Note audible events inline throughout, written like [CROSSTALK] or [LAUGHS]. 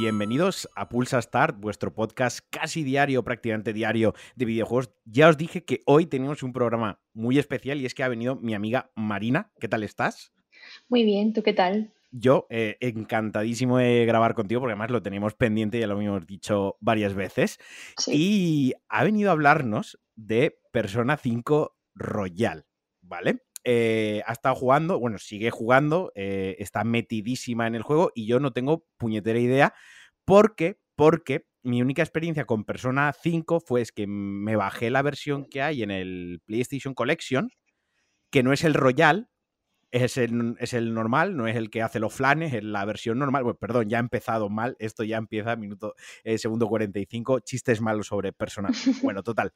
Bienvenidos a Pulsa Start, vuestro podcast casi diario, prácticamente diario de videojuegos. Ya os dije que hoy tenemos un programa muy especial y es que ha venido mi amiga Marina. ¿Qué tal estás? Muy bien, ¿tú qué tal? Yo eh, encantadísimo de grabar contigo porque además lo teníamos pendiente, ya lo hemos dicho varias veces. Y ha venido a hablarnos de Persona 5 Royal, ¿vale? Eh, ha estado jugando, bueno, sigue jugando, eh, está metidísima en el juego y yo no tengo puñetera idea porque, porque mi única experiencia con Persona 5 fue es que me bajé la versión que hay en el PlayStation Collection, que no es el Royal, es el, es el, normal, no es el que hace los flanes, es la versión normal. Bueno, perdón, ya ha empezado mal. Esto ya empieza minuto, eh, segundo 45. Chistes malos sobre personajes. [LAUGHS] Bueno, total.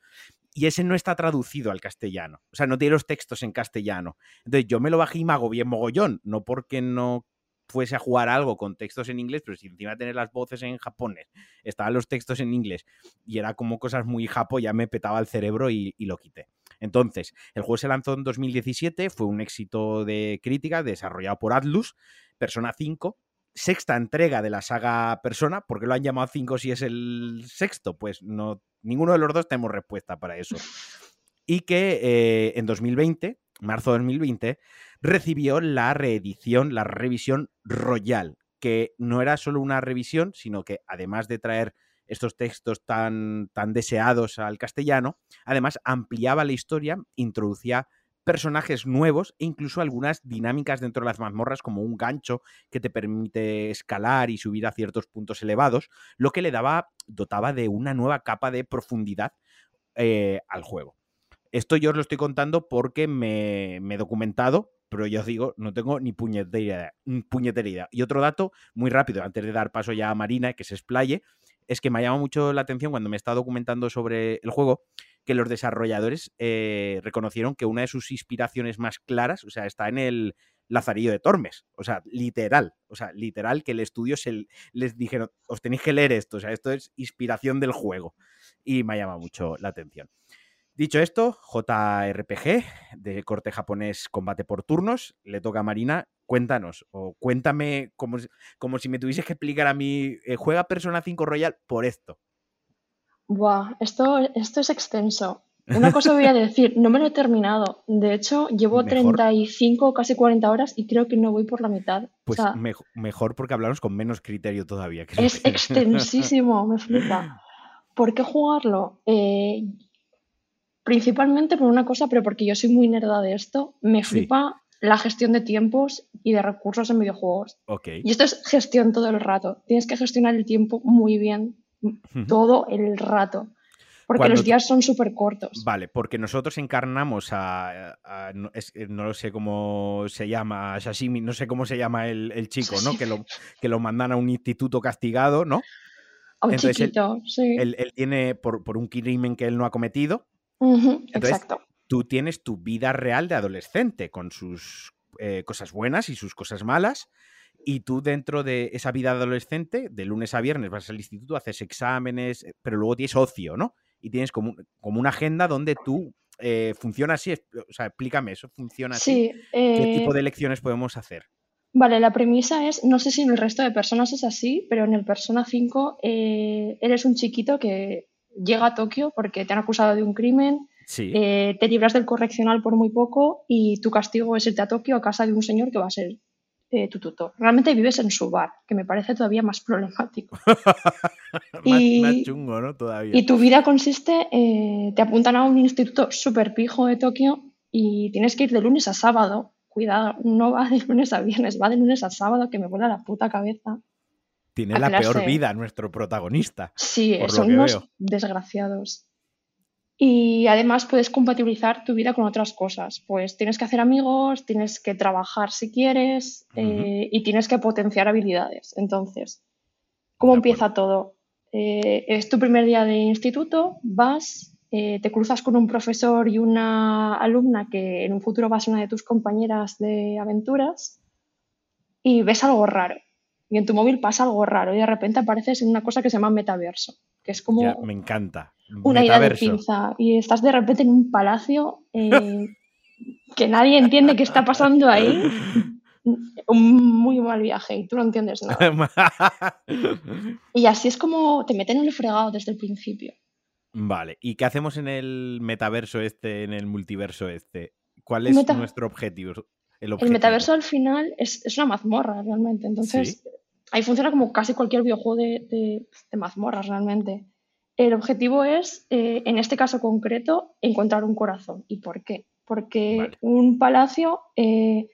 Y ese no está traducido al castellano. O sea, no tiene los textos en castellano. Entonces yo me lo bajé y me hago bien mogollón. No porque no fuese a jugar algo con textos en inglés, pero si encima tener las voces en japonés, estaban los textos en inglés y era como cosas muy japo, ya me petaba el cerebro y, y lo quité. Entonces, el juego se lanzó en 2017, fue un éxito de crítica desarrollado por Atlus, Persona 5, sexta entrega de la saga Persona. ¿Por qué lo han llamado 5 si es el sexto? Pues no, ninguno de los dos tenemos respuesta para eso. [LAUGHS] Y que eh, en 2020, marzo de 2020, recibió la reedición, la revisión Royal, que no era solo una revisión, sino que además de traer estos textos tan, tan deseados al castellano, además ampliaba la historia, introducía personajes nuevos e incluso algunas dinámicas dentro de las mazmorras como un gancho que te permite escalar y subir a ciertos puntos elevados, lo que le daba, dotaba de una nueva capa de profundidad eh, al juego. Esto yo os lo estoy contando porque me, he documentado, pero yo os digo, no tengo ni puñetera, puñetera Y otro dato, muy rápido, antes de dar paso ya a Marina, que se explaye, es que me ha llamado mucho la atención cuando me estado documentando sobre el juego que los desarrolladores eh, reconocieron que una de sus inspiraciones más claras, o sea, está en el Lazarillo de Tormes, o sea, literal, o sea, literal que el estudio se, les dijeron, os tenéis que leer esto, o sea, esto es inspiración del juego y me ha llamado mucho la atención. Dicho esto, JRPG de corte japonés combate por turnos, le toca a Marina cuéntanos, o cuéntame como, como si me tuvieses que explicar a mí, eh, juega Persona 5 Royal por esto. Buah, esto, esto es extenso. Una [LAUGHS] cosa voy a decir, no me lo he terminado. De hecho, llevo 35, casi 40 horas y creo que no voy por la mitad. Pues mejor porque hablamos con menos criterio todavía. es [LAUGHS] extensísimo, me flipa. ¿Por qué jugarlo? Eh, principalmente por una cosa, pero porque yo soy muy nerda de esto, me flipa la gestión de tiempos y de recursos en videojuegos. Y esto es gestión todo el rato. Tienes que gestionar el tiempo muy bien, todo el rato. Porque los días son súper cortos. Vale, porque nosotros encarnamos a. No, sé cómo se llama, Sashimi, no sé cómo se llama el, chico, ¿no? Que lo, que lo mandan a un instituto castigado, ¿no? A un chiquito, él, sí. Él, tiene, por, por, un crimen que él no ha cometido. Exacto tú tienes tu vida real de adolescente con sus eh, cosas buenas y sus cosas malas. Y tú dentro de esa vida adolescente, de lunes a viernes vas al instituto, haces exámenes, eh, pero luego tienes ocio, ¿no? Y tienes como, como una agenda donde tú eh, funciona así. O sea, explícame, ¿eso funciona así? Sí, ¿Qué tipo de lecciones podemos hacer? Vale, la premisa es, no sé si en el resto de personas es así, pero en el Persona 5 eres un chiquito que llega a Tokio porque te han acusado de un crimen, eh, te libras del correccional por muy poco y tu castigo es irte a Tokio a casa de un señor que va a ser eh, tu tutor. Realmente vives en su bar, que me parece todavía más problemático. [LAUGHS] y, más, chungo, ¿no? Todavía. Y tu vida consiste, eh, te apuntan a un instituto súper pijo de Tokio y tienes que ir de lunes a sábado. Cuidado, no va de lunes a viernes, va de lunes a sábado, que me vuela la puta cabeza. Tiene la peor vida nuestro protagonista. Sí, son unos desgraciados. Y además puedes compatibilizar tu vida con otras cosas. Pues tienes que hacer amigos, tienes que trabajar si quieres eh, y tienes que potenciar habilidades. Entonces, ¿cómo empieza todo? Eh, es tu primer día de instituto, vas, eh, te cruzas con un profesor y una alumna que en un futuro va a ser una de tus compañeras de aventuras y ves algo raro. Y en tu móvil pasa algo raro y de repente apareces en una cosa que se llama metaverso, que es como... me encanta una idea de pinza y estás de repente en un palacio eh, que nadie entiende qué está pasando ahí, un muy mal viaje y tú no entiendes nada. [LAUGHS] y así es como te meten en el fregado desde el principio. Vale, ¿y qué hacemos en el metaverso este, en el multiverso este? ¿Cuál es nuestro objetivo? El, metaverso al final es, una mazmorra realmente, entonces ahí funciona como casi cualquier videojuego de, de, mazmorras realmente. El objetivo es, eh, en este caso concreto, encontrar un corazón. ¿Y por qué? Porque un palacio... Eh,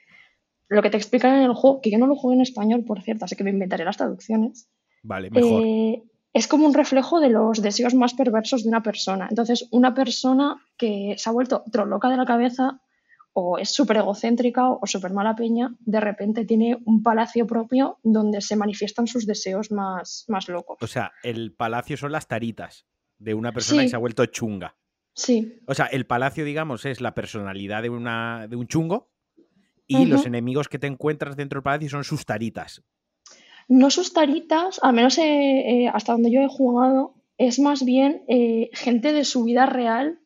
lo que te explican en el juego, que yo no lo juego en español, por cierto, así que me inventaré las traducciones. Vale, mejor. Eh, es como un reflejo de los deseos más perversos de una persona. Entonces, una persona que se ha vuelto loca de la cabeza o es súper egocéntrica o, súper mala peña, de repente tiene un palacio propio donde se manifiestan sus deseos más, más locos. O sea, el palacio son las taritas de una persona que se ha vuelto chunga. Sí. O sea, el palacio, digamos, es la personalidad de, una, de un chungo y los enemigos que te encuentras dentro del palacio son sus taritas. No sus taritas, al menos eh, eh, hasta donde yo he jugado, es más bien eh, gente de su vida real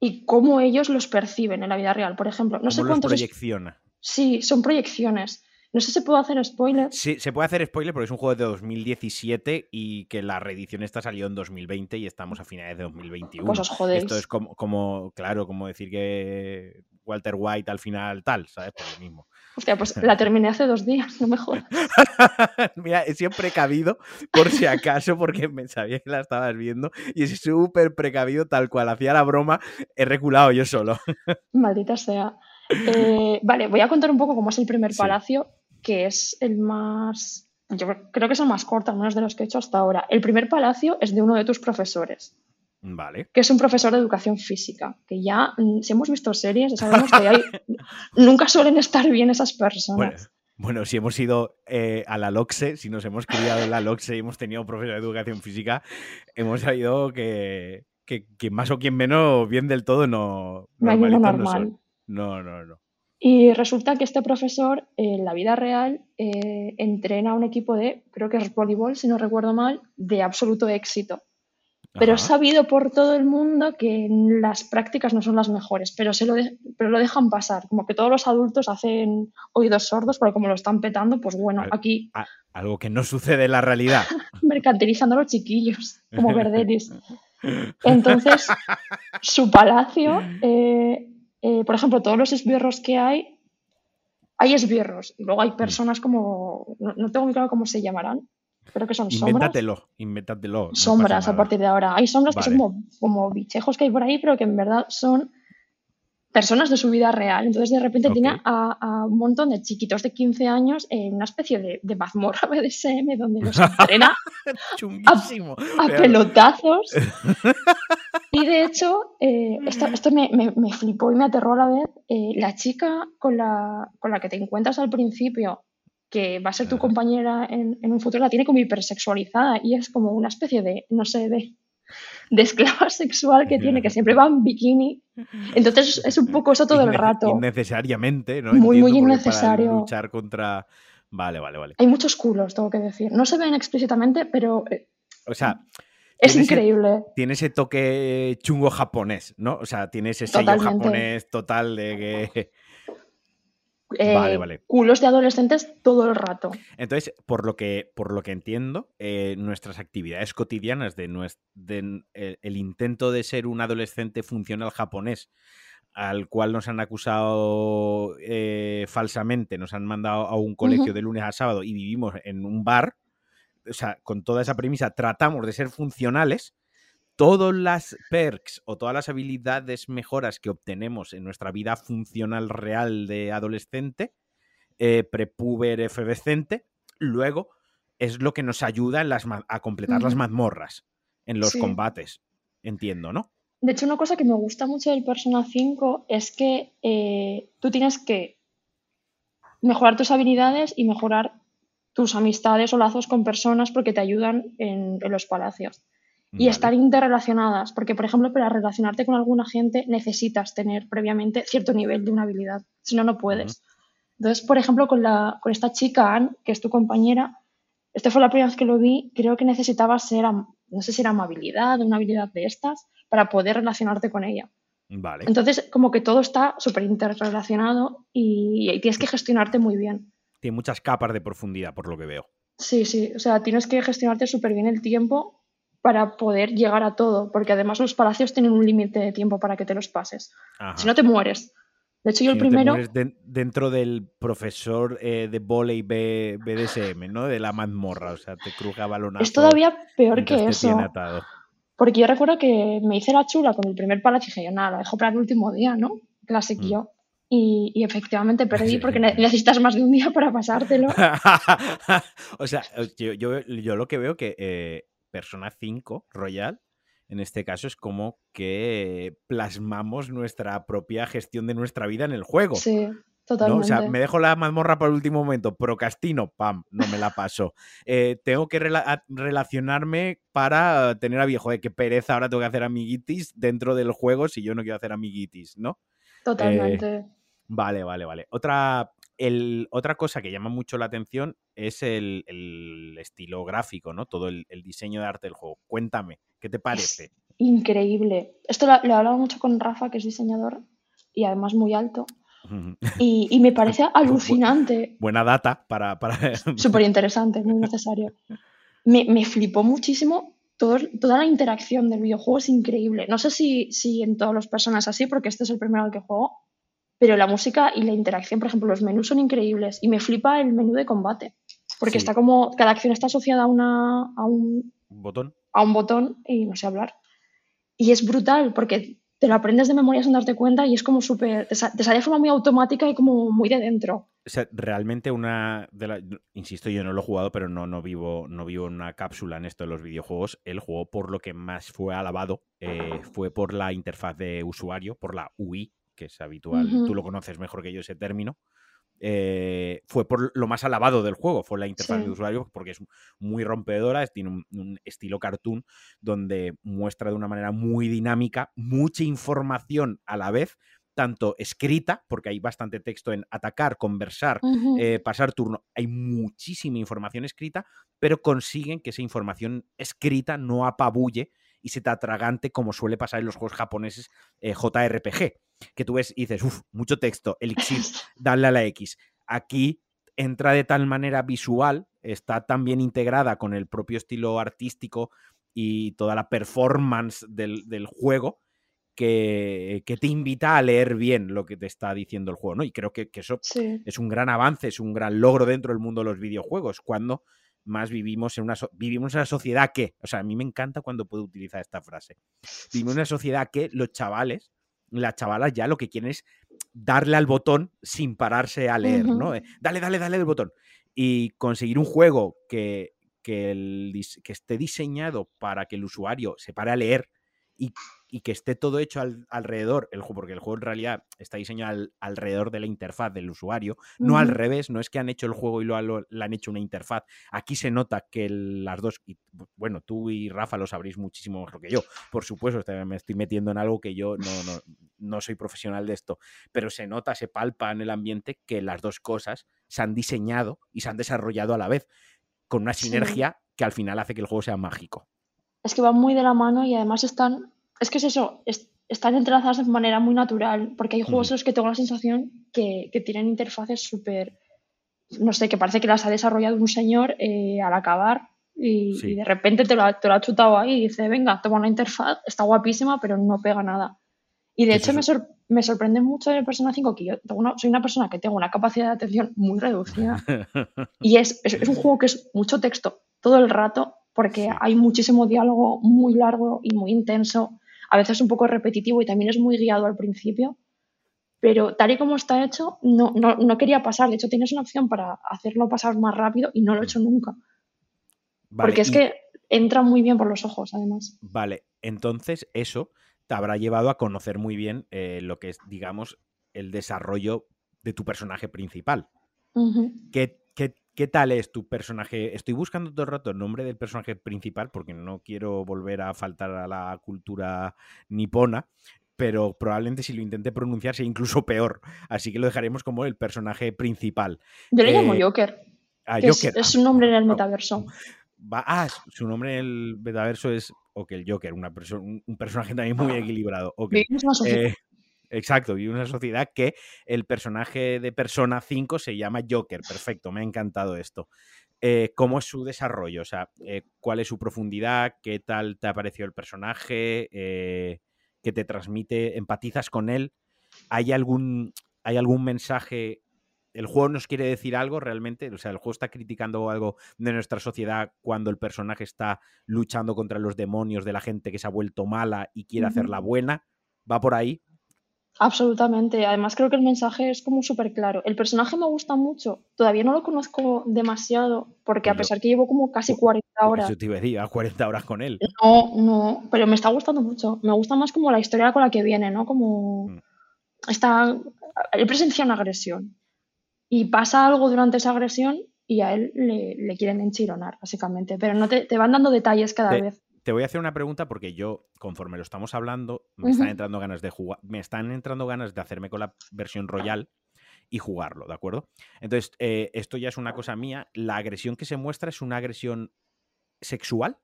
y cómo ellos los perciben en la vida real. Por ejemplo, no sé cuántos. proyecciona? Sí, son proyecciones. No sé si puedo hacer spoiler. Sí, se puede hacer spoiler porque es un juego de 2017 y que la reedición esta salió en 2020 y estamos a finales de 2021. Pues os jodéis. Esto es como, como, claro, como decir que Walter White al final tal, ¿sabes? Por lo mismo. Hostia, pues [LAUGHS] la terminé hace dos días, no me jodas. [LAUGHS] Mira, he sido precavido por si acaso, porque me sabía que la estabas viendo y es súper precavido, tal cual hacía la broma, he reculado yo solo. [LAUGHS] Maldita sea. Eh, vale, voy a contar un poco cómo es el primer palacio, que es el más. Yo creo que es el más corto, al menos de los que he hecho hasta ahora. El primer palacio es de uno de tus profesores. Vale. Que es un profesor de educación física. Que ya, mm, si hemos visto series, sabemos que [LAUGHS] nunca suelen estar bien esas personas. Bueno. si hemos ido eh, a la LOXE, si nos hemos criado en la LOXE y hemos tenido profesor de educación física, hemos sabido que, que quien más o quien menos, bien del todo, no. No hay normal. No, no, no. Y resulta que este profesor en la vida real eh, entrena a un equipo de, creo que es voleibol, si no recuerdo mal, de absoluto éxito. Pero es sabido por todo el mundo que las prácticas no son las mejores, pero, se lo pero lo dejan pasar. Como que todos los adultos hacen oídos sordos, porque como lo están petando, pues bueno, aquí. algo que no sucede en la realidad. [LAUGHS] mercantilizando a los chiquillos, como Verderis. [LAUGHS] Entonces, su palacio eh, eh, por ejemplo, todos los esbirros que hay, hay esbirros y luego hay mm. personas como, no, tengo muy claro cómo se llamarán, creo que son sombras. Invéntatelo, invéntatelo. sombras a partir de ahora. Hay sombras que son como, como, bichejos que hay por ahí, pero que en verdad son personas de su vida real. Entonces, de repente tiene a, un montón de chiquitos de 15 años en una especie de, de mazmorra [LAUGHS] BDSM donde los entrena [LAUGHS] a, pelotazos. [LAUGHS] y de hecho, eh, esto, me, flipó y me aterró a la vez. Eh, la chica con la, con la que te encuentras al principio que va a ser tu compañera en, en, un futuro, la tiene como hipersexualizada y es como una especie de, no sé, de, de esclava [LAUGHS] sexual que tiene, que siempre va en bikini. Entonces es un poco eso todo el rato. Innecesariamente, ¿no? Muy, muy innecesario. luchar contra. Vale, vale, vale. Hay muchos culos, tengo que decir. No se ven explícitamente, pero. Eh, o sea. Es increíble. tiene ese toque chungo japonés, ¿no? O sea, tiene ese sello japonés total de que eh, culos de adolescentes todo el rato. Entonces, por lo que, por lo que entiendo, eh, nuestras actividades cotidianas de, eh, el, intento de ser un adolescente funcional japonés, al cual nos han acusado falsamente, nos han mandado a un colegio de lunes a sábado y vivimos en un bar, o sea, con toda esa premisa, tratamos de ser funcionales todas las perks o todas las habilidades mejoras que obtenemos en nuestra vida funcional real de adolescente, eh, prepuber, efervescente, luego es lo que nos ayuda a completar las mazmorras en los combates. Entiendo, ¿no? De hecho, una cosa que me gusta mucho del Persona 5 es que eh, tú tienes que mejorar tus habilidades y mejorar tus amistades o lazos con personas porque te ayudan en los palacios y estar interrelacionadas, porque por ejemplo para relacionarte con alguna gente necesitas tener previamente cierto nivel de una habilidad, si no, no puedes. Entonces, por ejemplo, con, la, con esta chica, Anne, que es tu compañera, esta fue la primera vez que lo vi, creo que necesitabas ser, no sé si era amabilidad, una habilidad de estas, para poder relacionarte con ella. Vale. Entonces, como que todo está súper interrelacionado y, tienes que gestionarte muy bien. Tiene muchas capas de profundidad, por lo que veo. Sí, sí. O sea, tienes que gestionarte súper bien el tiempo para poder llegar a todo, porque además los palacios tienen un límite de tiempo para que te los pases. Si no, te mueres. De hecho, yo el primero. dentro del profesor eh, de volei BDSM, ¿no? De la mazmorra, o sea, te cruja balonazo. Es todavía peor que eso. Porque yo recuerdo que me hice la chula con el primer palacio y dije, yo nada, lo dejo para el último día, ¿no? Classic mm. yo. Y, efectivamente perdí [LAUGHS] porque necesitas más de un día para pasártelo. [LAUGHS] o sea, yo, yo, lo que veo que eh, Persona 5 Royal en este caso es como que plasmamos nuestra propia gestión de nuestra vida en el juego. Sí, totalmente. O sea, me dejo la mazmorra para el último momento, procrastino, pam, no me la paso. [LAUGHS] Eh, tengo que relacionarme para tener a viejo, de qué pereza, ahora tengo que hacer amiguitis dentro del juego si yo no quiero hacer amiguitis, ¿no? Totalmente. Eh, vale, vale, vale. Otra, otra cosa que llama mucho la atención es el, estilo gráfico, ¿no? Todo el, diseño de arte del juego. Cuéntame, ¿qué te parece? increíble. Esto lo, he hablado mucho con Rafa, que es diseñador y además muy alto. Y, me parece [LAUGHS] alucinante. Buena data para... para... [LAUGHS] Súper interesante, muy necesario. Me, flipó muchísimo toda la interacción del videojuego, es increíble. No sé si, si en todas las personas así, porque este es el primero al que juego, pero la música y la interacción, por ejemplo, los menús son increíbles y me flipa el menú de combate, porque está como, cada acción está asociada a, una, a un botón. A un botón y no sé hablar. Y es brutal porque te lo aprendes de memoria sin darte cuenta y es como súper, te, sale de forma muy automática y como muy de dentro. O sea, realmente una de las, insisto, yo no lo he jugado, pero no, no, vivo, no vivo en una cápsula en esto de los videojuegos. El juego por lo que más fue alabado eh, fue por la interfaz de usuario, por la UI, que es habitual, tú lo conoces mejor que yo ese término, eh, fue por lo más alabado del juego, fue la interfaz de usuario, porque es muy rompedora, tiene un, estilo cartoon donde muestra de una manera muy dinámica mucha información a la vez, tanto escrita, porque hay bastante texto en atacar, conversar, eh, pasar turno, hay muchísima información escrita, pero consiguen que esa información escrita no apabulle y se te atragante como suele pasar en los juegos japoneses eh, JRPG, que tú ves y dices, uff, mucho texto, elixir, dale a la X. Aquí entra de tal manera visual, está tan bien integrada con el propio estilo artístico y toda la performance del, juego, que, que, te invita a leer bien lo que te está diciendo el juego, ¿no? Y creo que, eso es un gran avance, es un gran logro dentro del mundo de los videojuegos, cuando más vivimos en una, vivimos en una sociedad que, o sea, a mí me encanta cuando puedo utilizar esta frase, vivimos en una sociedad que los chavales, las chavalas ya lo que quieren es darle al botón sin pararse a leer, ¿no? Dale, dale, dale el botón. Y conseguir un juego que, que, el, que esté diseñado para que el usuario se pare a leer y y que esté todo hecho alrededor, el, porque el juego en realidad está diseñado alrededor de la interfaz del usuario, no al revés, no es que han hecho el juego y lo, han hecho una interfaz. Aquí se nota que las dos, bueno, tú y Rafa lo sabréis muchísimo mejor que yo, por supuesto, me estoy metiendo en algo que yo no, no, no soy profesional de esto, pero se nota, se palpa en el ambiente que las dos cosas se han diseñado y se han desarrollado a la vez, con una sinergia que al final hace que el juego sea mágico. Es que van muy de la mano y además están es que es eso, están entrelazadas de manera muy natural, porque hay juegos en los que tengo la sensación que, tienen interfaces súper, no sé, que parece que las ha desarrollado un señor eh, al acabar y, de repente te lo, ha, te lo, ha chutado ahí y dice, venga, toma una interfaz, está guapísima, pero no pega nada. Y de hecho me, me, sorprende mucho en el Persona 5 que yo soy una persona que tengo una capacidad de atención muy reducida [LAUGHS] y es, es, un juego que es mucho texto todo el rato porque hay muchísimo diálogo muy largo y muy intenso a veces un poco repetitivo y también es muy guiado al principio, pero tal y como está hecho, no, no, quería pasar. De hecho, tienes una opción para hacerlo pasar más rápido y no lo he hecho nunca. Porque es que entra muy bien por los ojos, además. Vale, entonces eso te habrá llevado a conocer muy bien eh, lo que es, digamos, el desarrollo de tu personaje principal. ¿Qué, ¿Qué tal es tu personaje? Estoy buscando todo el rato el nombre del personaje principal porque no quiero volver a faltar a la cultura nipona, pero probablemente si lo intenté pronunciar sea incluso peor. Así que lo dejaremos como el personaje principal. Yo le llamo eh, Joker. Ah, Joker. Es, un nombre en el metaverso. va. Ah, su nombre en el metaverso es Ok, el Joker, una un personaje también muy ah. equilibrado. Okay. Eh, exacto, y una sociedad que el personaje de Persona 5 se llama Joker. Perfecto, me ha encantado esto. Eh, ¿Cómo es su desarrollo? O sea, eh, ¿cuál es su profundidad? ¿Qué tal te ha parecido el personaje? ¿Qué te transmite? ¿Empatizas con él? ¿Hay algún, ¿Hay algún mensaje el juego nos quiere decir algo realmente, o sea, el juego está criticando algo de nuestra sociedad cuando el personaje está luchando contra los demonios de la gente que se ha vuelto mala y quiere hacerla buena, va por ahí. Absolutamente. Además, creo que el mensaje es como súper claro. El personaje me gusta mucho. Todavía no lo conozco demasiado, porque a pesar que llevo como casi 40 horas. Yo te iba a 40 horas con él. No, no, pero me está gustando mucho. Me gusta más como la historia con la que viene, ¿no? Como. Mm. Está. Él presencia una agresión y pasa algo durante esa agresión y a él le, quieren enchironar, básicamente. Pero no te, van dando detalles cada vez. Te voy a hacer una pregunta porque yo, conforme lo estamos hablando, me están entrando ganas de jugar, me están entrando ganas de hacerme con la versión royal y jugarlo, ¿de acuerdo? Entonces, eh, esto ya es una cosa mía. ¿La agresión que se muestra es una agresión sexual?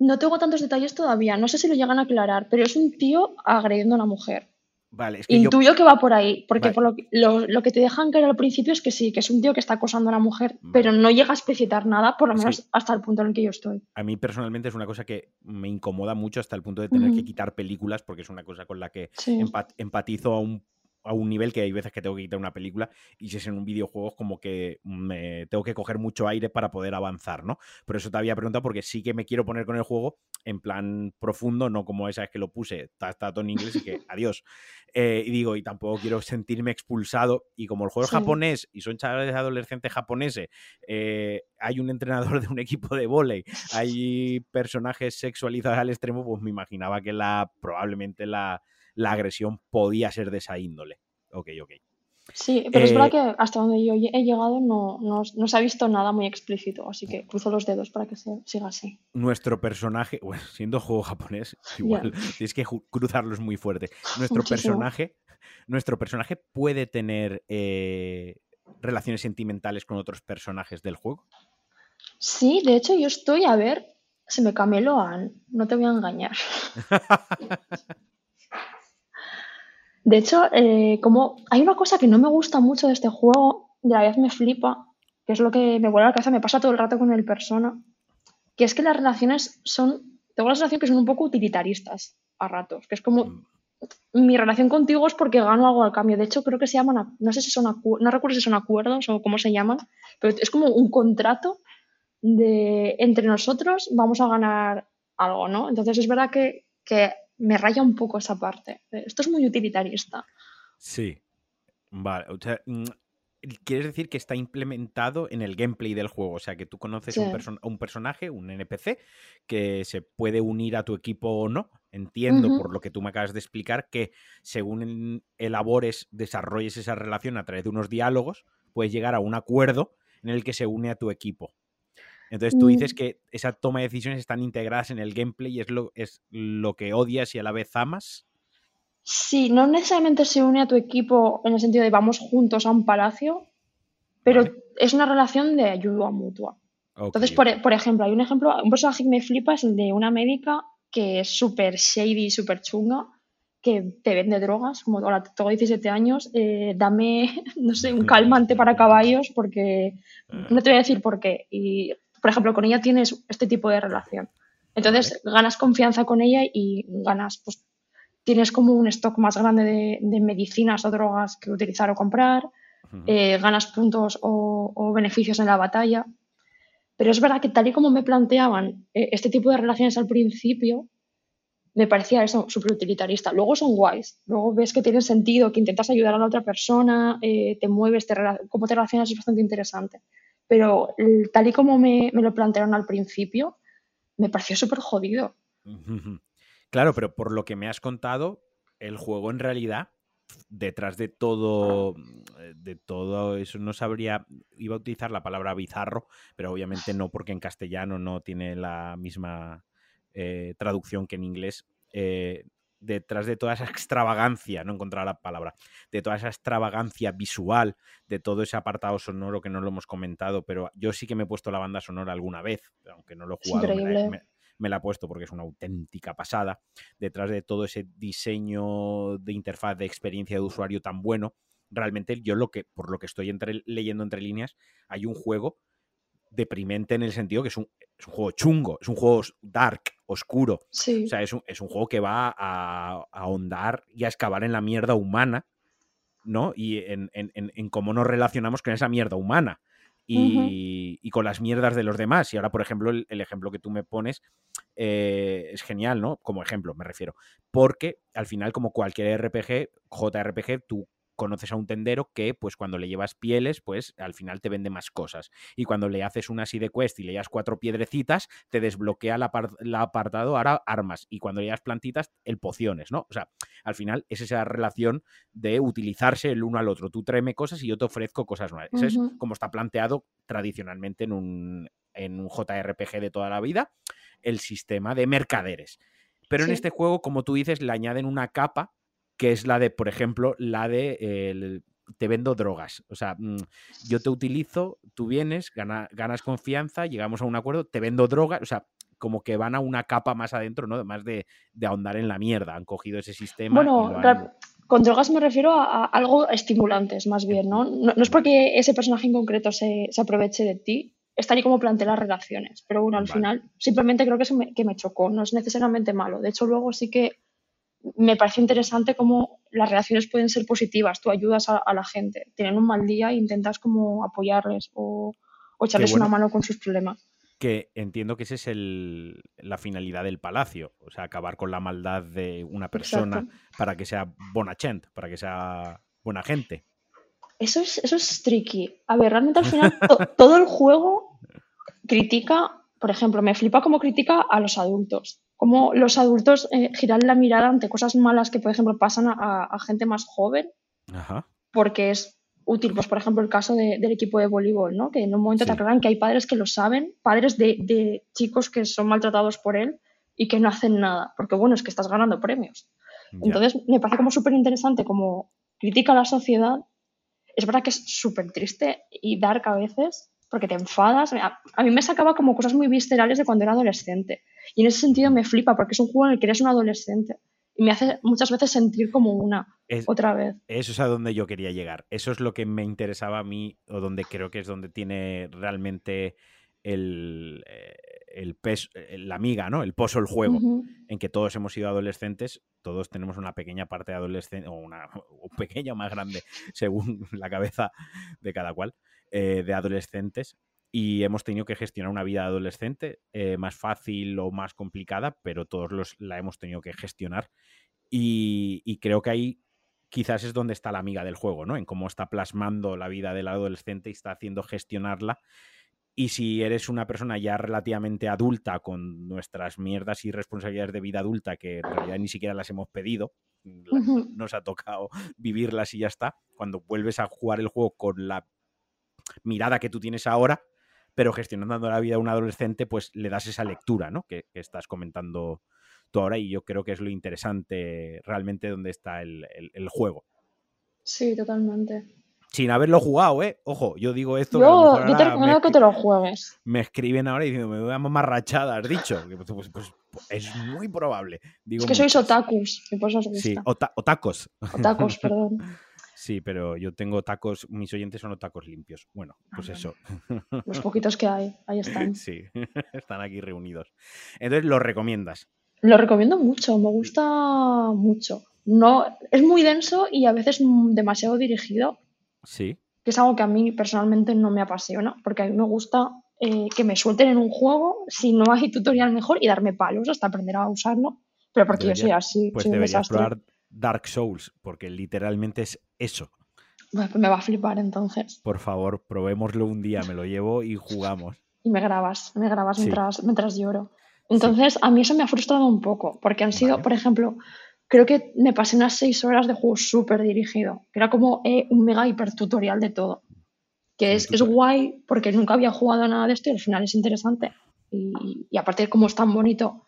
No tengo tantos detalles todavía, no sé si lo llegan a aclarar, pero es un tío agrediendo a una mujer. Vale, es que Intuyo que va por ahí, porque por lo, que te dejan caer al principio es que sí, que es un tío que está acosando a una mujer, pero no llega a especificar nada, por lo menos hasta el punto en el que yo estoy. A mí personalmente es una cosa que me incomoda mucho hasta el punto de tener que quitar películas, porque es una cosa con la que empatizo a un a un nivel que hay veces que tengo que quitar una película y si es en un videojuego como que me tengo que coger mucho aire para poder avanzar, ¿no? Por eso te había preguntado porque sí que me quiero poner con el juego en plan profundo, no como esa vez que lo puse, está, todo en inglés y que [LAUGHS] adiós. Eh, y digo, y tampoco quiero sentirme expulsado y como el juego es japonés y son chavales adolescentes japoneses, eh, hay un entrenador [LAUGHS] de un equipo de volei, hay personajes sexualizados al extremo, pues me imaginaba que la probablemente la la agresión podía ser de esa índole. Ok, ok. Sí, pero es verdad eh, que hasta donde yo he llegado no, no, se ha visto nada muy explícito, así que cruzo los dedos para que siga así. Nuestro personaje, bueno, siendo juego japonés, [LAUGHS] igual tienes que cruzarlos muy fuerte. Nuestro personaje, nuestro personaje puede tener eh, relaciones sentimentales con otros personajes del juego. Sí, de hecho yo estoy a ver, se me cameloan, no te voy a engañar. [LAUGHS] De hecho, eh, como hay una cosa que no me gusta mucho de este juego, y a la vez me flipa, que es lo que me vuelve a la cabeza, me pasa todo el rato con el persona, que es que las relaciones son, tengo la sensación que son un poco utilitaristas a ratos, que es como mm. mi relación contigo es porque gano algo al cambio. De hecho, creo que se llaman, no sé si son, no recuerdo si son acuerdos o cómo se llaman, pero es como un contrato de entre nosotros vamos a ganar algo, ¿no? Entonces es verdad que, que me raya un poco esa parte. Esto es muy utilitarista. Sí. Vale. O sea, mm, quieres decir que está implementado en el gameplay del juego. O sea, que tú conoces un, un, personaje, un NPC, que se puede unir a tu equipo o no. Entiendo, por lo que tú me acabas de explicar, que según elabores, desarrolles esa relación a través de unos diálogos, puedes llegar a un acuerdo en el que se une a tu equipo. Entonces tú dices mm. que esa toma de decisiones están integradas en el gameplay y es lo, es lo que odias y a la vez amas. Sí, no necesariamente se une a tu equipo en el sentido de vamos juntos a un palacio, pero es una relación de ayuda mutua. Entonces, por, ejemplo, hay un ejemplo, un personaje que me flipa es el de una médica que es súper shady, súper chunga, que te vende drogas, como ahora tengo 17 años, eh, dame, [LAUGHS] no sé, un [LAUGHS] calmante para caballos porque ah. no te voy a decir por qué. Y por ejemplo, con ella tienes este tipo de relación. Entonces ganas confianza con ella y ganas, pues tienes como un stock más grande de, medicinas o drogas que utilizar o comprar, eh, ganas puntos o, beneficios en la batalla. Pero es verdad que tal y como me planteaban eh, este tipo de relaciones al principio, me parecía eso súper utilitarista. Luego son guays, luego ves que tiene sentido, que intentas ayudar a la otra persona, eh, te mueves, te, cómo te relacionas es bastante interesante pero tal y como me, lo plantearon al principio, me pareció súper jodido. Claro, pero por lo que me has contado, el juego en realidad, detrás de todo, de todo eso, no sabría, iba a utilizar la palabra bizarro, pero obviamente no, porque en castellano no tiene la misma eh, traducción que en inglés. Eh, detrás de toda esa extravagancia, no encontrar la palabra, de toda esa extravagancia visual, de todo ese apartado sonoro que no lo hemos comentado, pero yo sí que me he puesto la banda sonora alguna vez, aunque no lo he jugado, me la, he puesto porque es una auténtica pasada, detrás de todo ese diseño de interfaz, de experiencia de usuario tan bueno, realmente yo lo que, por lo que estoy leyendo entre líneas, hay un juego deprimente en el sentido que es un, es un juego chungo, es un juego dark, oscuro. O sea, es un, es un, juego que va a, ahondar y a excavar en la mierda humana, ¿no? Y en, en, en, cómo nos relacionamos con esa mierda humana. Y, y, con las mierdas de los demás. Y ahora, por ejemplo, el, ejemplo que tú me pones eh, es genial, ¿no? Como ejemplo, me refiero. Porque al final, como cualquier RPG, JRPG, tú conoces a un tendero que, pues cuando le llevas pieles, pues al final te vende más cosas. Y cuando le haces una de quest y le llevas cuatro piedrecitas, te desbloquea la, apartado ahora armas. Y cuando le llevas plantitas, el pociones, ¿no? O sea, al final es esa relación de utilizarse el uno al otro. Tú tráeme cosas y yo te ofrezco cosas nuevas. Eso es como está planteado tradicionalmente en un, en un JRPG de toda la vida, el sistema de mercaderes. Pero en este juego, como tú dices, le añaden una capa que es la de, por ejemplo, la de te vendo drogas. O sea, mm, yo te utilizo, tú vienes, ganas confianza, llegamos a un acuerdo, te vendo drogas, o sea, como que van a una capa más adentro, ¿no? Además de, ahondar en la mierda, han cogido ese sistema. Bueno, con drogas me refiero a, algo estimulantes, más bien, ¿no? ¿no? es porque ese personaje en concreto se, aproveche de ti, es tal y como plantea las relaciones, pero bueno, al final simplemente creo que, que me chocó, no es necesariamente malo. De hecho, luego sí que me parece interesante cómo las relaciones pueden ser positivas. Tú ayudas a, la gente, tienen un mal día e intentas como apoyarles o, echarles una mano con sus problemas. Que entiendo que esa es la finalidad del palacio, o sea, acabar con la maldad de una persona para que sea bonachent, para que sea buena gente. Eso es, eso es tricky. A ver, realmente al final todo el juego critica, por ejemplo, me flipa como critica a los adultos cómo los adultos eh, giran la mirada ante cosas malas que, por ejemplo, pasan a, gente más joven, porque es útil, pues por ejemplo el caso del equipo de voleibol, ¿no? que en un momento te aclaran que hay padres que lo saben, padres de, chicos que son maltratados por él y que no hacen nada, porque bueno, es que estás ganando premios. Entonces me parece como súper interesante como critica a la sociedad. Es verdad que es súper triste y dark a veces, porque te enfadas. A, mí me sacaba como cosas muy viscerales de cuando era adolescente. Y en ese sentido me flipa, porque es un juego en el que eres un adolescente. Y me hace muchas veces sentir como una, otra vez. Eso es a donde yo quería llegar. Eso es lo que me interesaba a mí, o donde creo que es donde tiene realmente el, eh, el peso, eh, la amiga, ¿no? El pozo, el juego, en que todos hemos sido adolescentes, todos tenemos una pequeña parte de adolescente, o una pequeña o más grande, según [LAUGHS] la cabeza de cada cual. Eh, de adolescentes y hemos tenido que gestionar una vida adolescente eh, más fácil o más complicada, pero todos los, la hemos tenido que gestionar y, creo que ahí quizás es donde está la amiga del juego, ¿no? En cómo está plasmando la vida del adolescente y está haciendo gestionarla. Y si eres una persona ya relativamente adulta con nuestras mierdas y responsabilidades de vida adulta que en realidad ni siquiera las hemos pedido, nos ha tocado [LAUGHS] vivirlas y ya está, cuando vuelves a jugar el juego con la mirada que tú tienes ahora, pero gestionando la vida de un adolescente, pues le das esa lectura, ¿no? Que, estás comentando tú ahora y yo creo que es lo interesante realmente donde está el, juego. Sí, totalmente. Sin haberlo jugado, ¿eh? Ojo, yo digo esto. Yo, yo te recomiendo que te lo juegues. Me escriben ahora diciendo, me voy a mamarrachada, has dicho. [LAUGHS] Pues, pues, pues, es muy probable. es que sois otakus, y por eso os gusta. Sí, otacos. Otacos, [LAUGHS] perdón. Sí, pero yo tengo tacos, mis oyentes son tacos limpios. Bueno, pues eso. Los poquitos que hay, ahí están. [LAUGHS] Sí, [LAUGHS] están aquí reunidos. Entonces, ¿lo recomiendas? Lo recomiendo mucho, me gusta mucho. No, es muy denso y a veces demasiado dirigido. Sí. Que es algo que a mí personalmente no me apasiona, porque a mí me gusta eh, que me suelten en un juego si no hay tutorial mejor y darme palos hasta aprender a usarlo. Pero porque yo soy así. Pues deberías probar Dark Souls, porque literalmente es eso. Pues me va a flipar entonces. Por favor, probémoslo un día, me lo llevo y jugamos. Y me grabas, me grabas mientras, mientras lloro. Entonces, a mí eso me ha frustrado un poco, porque han sido, por ejemplo, creo que me pasé unas seis horas de juego súper dirigido, que era como eh, un mega hiper tutorial de todo. Que es, es, guay porque nunca había jugado nada de esto y al final es interesante. Y, y aparte de cómo es tan bonito,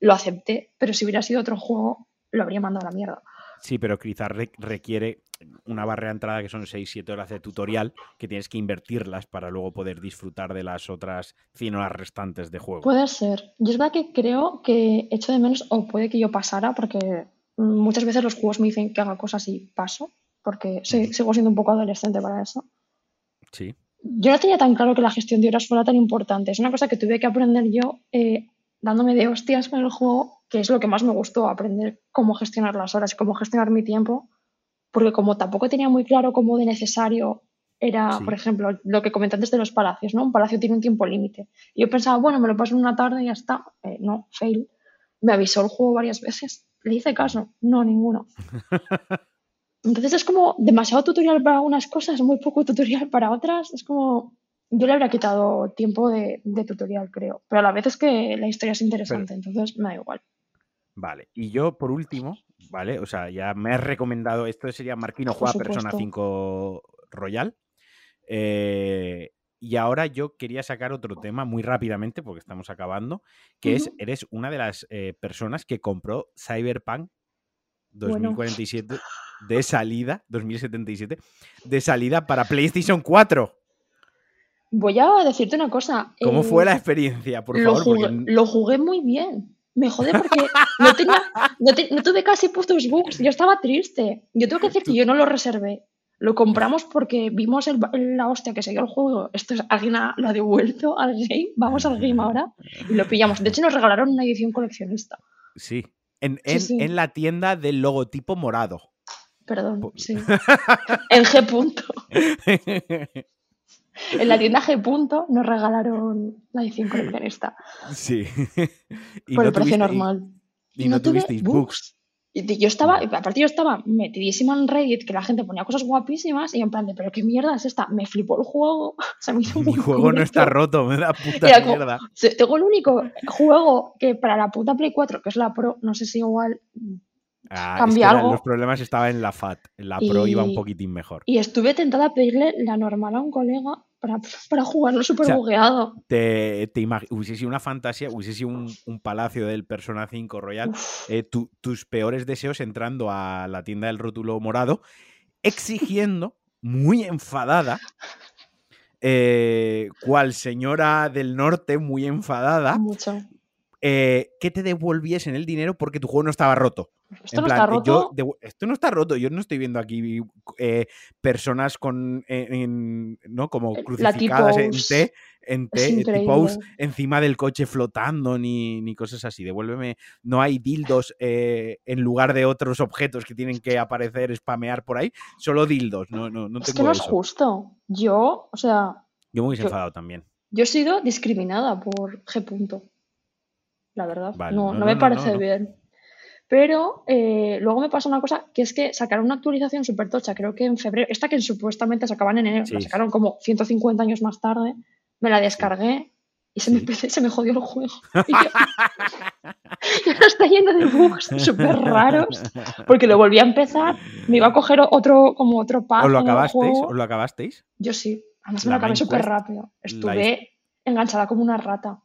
lo acepté, pero si hubiera sido otro juego, lo habría mandado a la mierda. Sí, pero quizás requiere una barrera de entrada que son 6-7 horas de tutorial que tienes que invertirlas para luego poder disfrutar de las otras 100 horas restantes de juego. Puede ser. Yo es verdad que creo que echo de menos, o puede que yo pasara, porque muchas veces los juegos me dicen que haga cosas y paso, porque sigo siendo un poco adolescente para eso. Sí. Yo no tenía tan claro que la gestión de horas fuera tan importante. Es una cosa que tuve que aprender yo eh, dándome de hostias con el juego, que es lo que más me gustó, aprender cómo gestionar las horas, cómo gestionar mi tiempo, porque como tampoco tenía muy claro cómo de necesario era, por ejemplo, lo que comenté antes de los palacios, ¿no? Un palacio tiene un tiempo límite. Y yo pensaba, bueno, me lo paso en una tarde y ya está. Eh, no, fail. Me avisó el juego varias veces. ¿Le hice caso? No, ninguno. [LAUGHS] Entonces es como demasiado tutorial para algunas cosas, muy poco tutorial para otras. Es como, yo le habría quitado tiempo de, tutorial, creo. Pero a la vez es que la historia es interesante, entonces me da igual. Vale, y yo por último, ¿vale? O sea, ya me has recomendado, esto sería Marquino juega Persona 5 Royal. Eh, y ahora yo quería sacar otro tema muy rápidamente, porque estamos acabando, que es, eres una de las eh, personas que compró Cyberpunk 2047 de salida, 2077, de salida para PlayStation 4. Voy a decirte una cosa. ¿Cómo fue la experiencia, por lo favor? Jugué, Lo jugué muy bien. Me jode porque no, tuve casi puestos bugs. Yo estaba triste. Yo tengo que decir que yo no lo reservé. Lo compramos porque vimos la hostia que se dio el juego. Esto es, alguien lo ha devuelto al game. Vamos al game ahora. Y lo pillamos. De hecho, nos regalaron una edición coleccionista. Sí. En, en la tienda del logotipo morado. Perdón, sí. en G. Punto. [LAUGHS] [LAUGHS] En la tienda G. Punto nos regalaron la edición coleccionista. Sí. [LAUGHS] por el precio normal. Y, no, tuvisteis books. Yo estaba, aparte yo estaba metidísima en Reddit, que la gente ponía cosas guapísimas, y en plan de, pero qué mierda es esta, me flipó el juego. [LAUGHS] O me Mi juego no está roto, me da puta mierda. tengo el único juego que para la puta Play 4, que es la Pro, no sé si igual Ah, los problemas estaban en la FAT. En la Pro iba un poquitín mejor. Y estuve tentada a pedirle la normal a un colega para, para jugarlo súper bugueado. Te, te hubiese sido una fantasía, hubiese sido un, palacio del Persona 5 Royal. Eh, tus peores deseos entrando a la tienda del rótulo morado, exigiendo, muy enfadada, eh, cual señora del norte, muy enfadada, Mucho. Eh, que te devolviesen el dinero porque tu juego no estaba roto. Esto no está roto. esto no está roto. Yo no estoy viendo aquí eh, personas con, eh, ¿no? Como crucificadas en T, en T, encima del coche flotando, ni, ni, cosas así. Devuélveme. No hay dildos en lugar de otros objetos que tienen que aparecer, spamear por ahí. Solo dildos. No, no, no es que no es justo. Yo, o sea. Yo me hubiese enfadado también. Yo he sido discriminada por G. La verdad. no, no, me parece bien. Pero eh, luego me pasa una cosa, que es que sacaron una actualización súper tocha, creo que en febrero, esta que supuestamente sacaban en enero, la sacaron como 150 años más tarde, me la descargué y se, me, [LAUGHS] se me jodió el juego. [LAUGHS] Y yo, está lleno de bugs súper raros, porque lo volví a empezar, me iba a coger otro, como otro pack. ¿Os lo acabasteis? ¿Os lo acabasteis? Yo sí, además me lo acabé súper rápido. Estuve enganchada como una rata.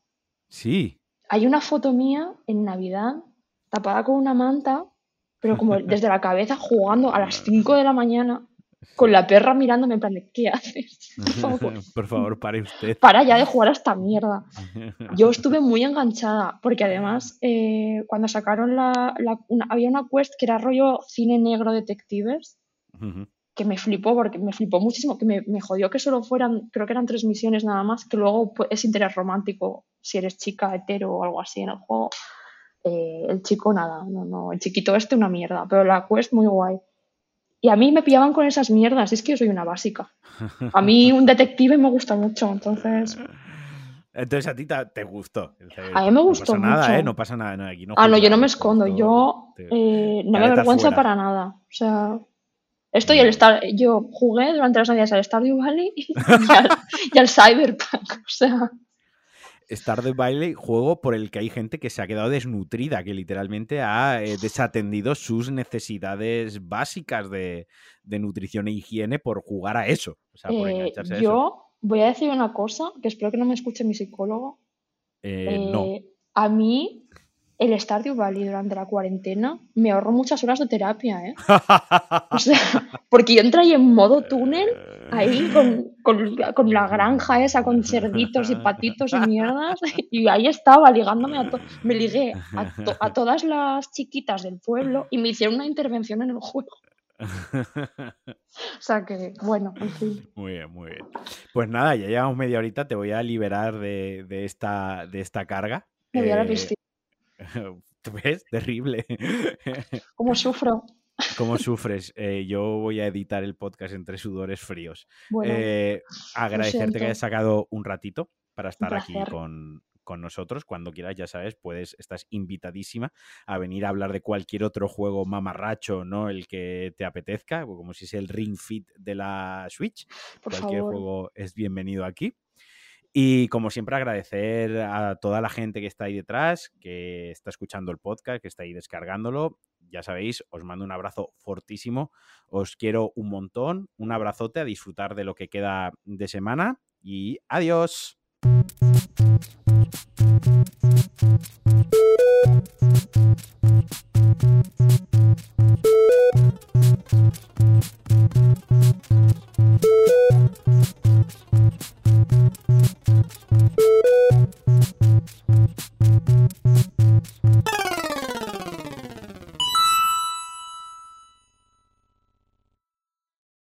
Sí. Hay una foto mía en Navidad tapada con una manta, pero como [LAUGHS] desde la cabeza jugando a las 5 de la mañana con la perra mirándome en plan de ¿qué haces? [LAUGHS] Por favor, pare usted. Para ya de jugar a esta mierda. [LAUGHS] Yo estuve muy enganchada, porque además eh, cuando sacaron la, había una quest que era rollo cine negro detectives, que me flipó, porque me flipó muchísimo, que me, me, jodió que solo fueran, creo que eran tres misiones nada más, que luego pues, es interés romántico si eres chica, hetero o algo así en el juego. Eh, el chico nada, no, no, el chiquito este una mierda, pero la quest muy guay. Y a mí me pillaban con esas mierdas, es que yo soy una básica. A mí [LAUGHS] un detective me gusta mucho, entonces... Entonces a ti te, gustó. A mí me gustó no pasa mucho. Nada, ¿eh? No pasa nada, no, aquí no Ah, no, yo no me escondo, yo eh, no me avergüenza para nada. O sea, esto y el Star, yo jugué durante las navidades al Stardew Valley [LAUGHS] y y al Cyberpunk, o sea... Stardew Valley, juego por el que hay gente que se ha quedado desnutrida, que literalmente ha eh, desatendido sus necesidades básicas de, nutrición e higiene por jugar a eso. O sea, por eh, yo voy a decir una cosa, que espero que no me escuche mi psicólogo. Eh, no. A mí, el Stardew Valley durante la cuarentena me ahorró muchas horas de terapia, ¿eh? [LAUGHS] O sea, porque yo entré ahí en modo túnel, ahí con, la granja esa, con cerditos y patitos y mierdas, y ahí estaba ligándome a todo. Me ligué a, a todas las chiquitas del pueblo y me hicieron una intervención en el juego. o sea que, bueno, en fin. Muy bien, muy bien. Pues nada, ya llevamos media horita, te voy a liberar de, esta, de esta carga. Me voy a la eh, piscina. [LAUGHS] ¿Tú ves? Terrible. [LAUGHS] ¿Cómo sufro? ¿Cómo [LAUGHS] sufres? Eh, yo voy a editar el podcast entre sudores fríos. Eh, agradecerte que hayas sacado un ratito para estar aquí con, nosotros. Cuando quieras, ya sabes, puedes, estás invitadísima a venir a hablar de cualquier otro juego mamarracho, ¿no? El que te apetezca, como si es el Ring Fit de la Switch. cualquier juego es bienvenido aquí. Y como siempre, agradecer a toda la gente que está ahí detrás, que está escuchando el podcast, que está ahí descargándolo. Ya sabéis, os mando un abrazo fortísimo. Os quiero un montón. Un abrazote a disfrutar de lo que queda de semana y adiós.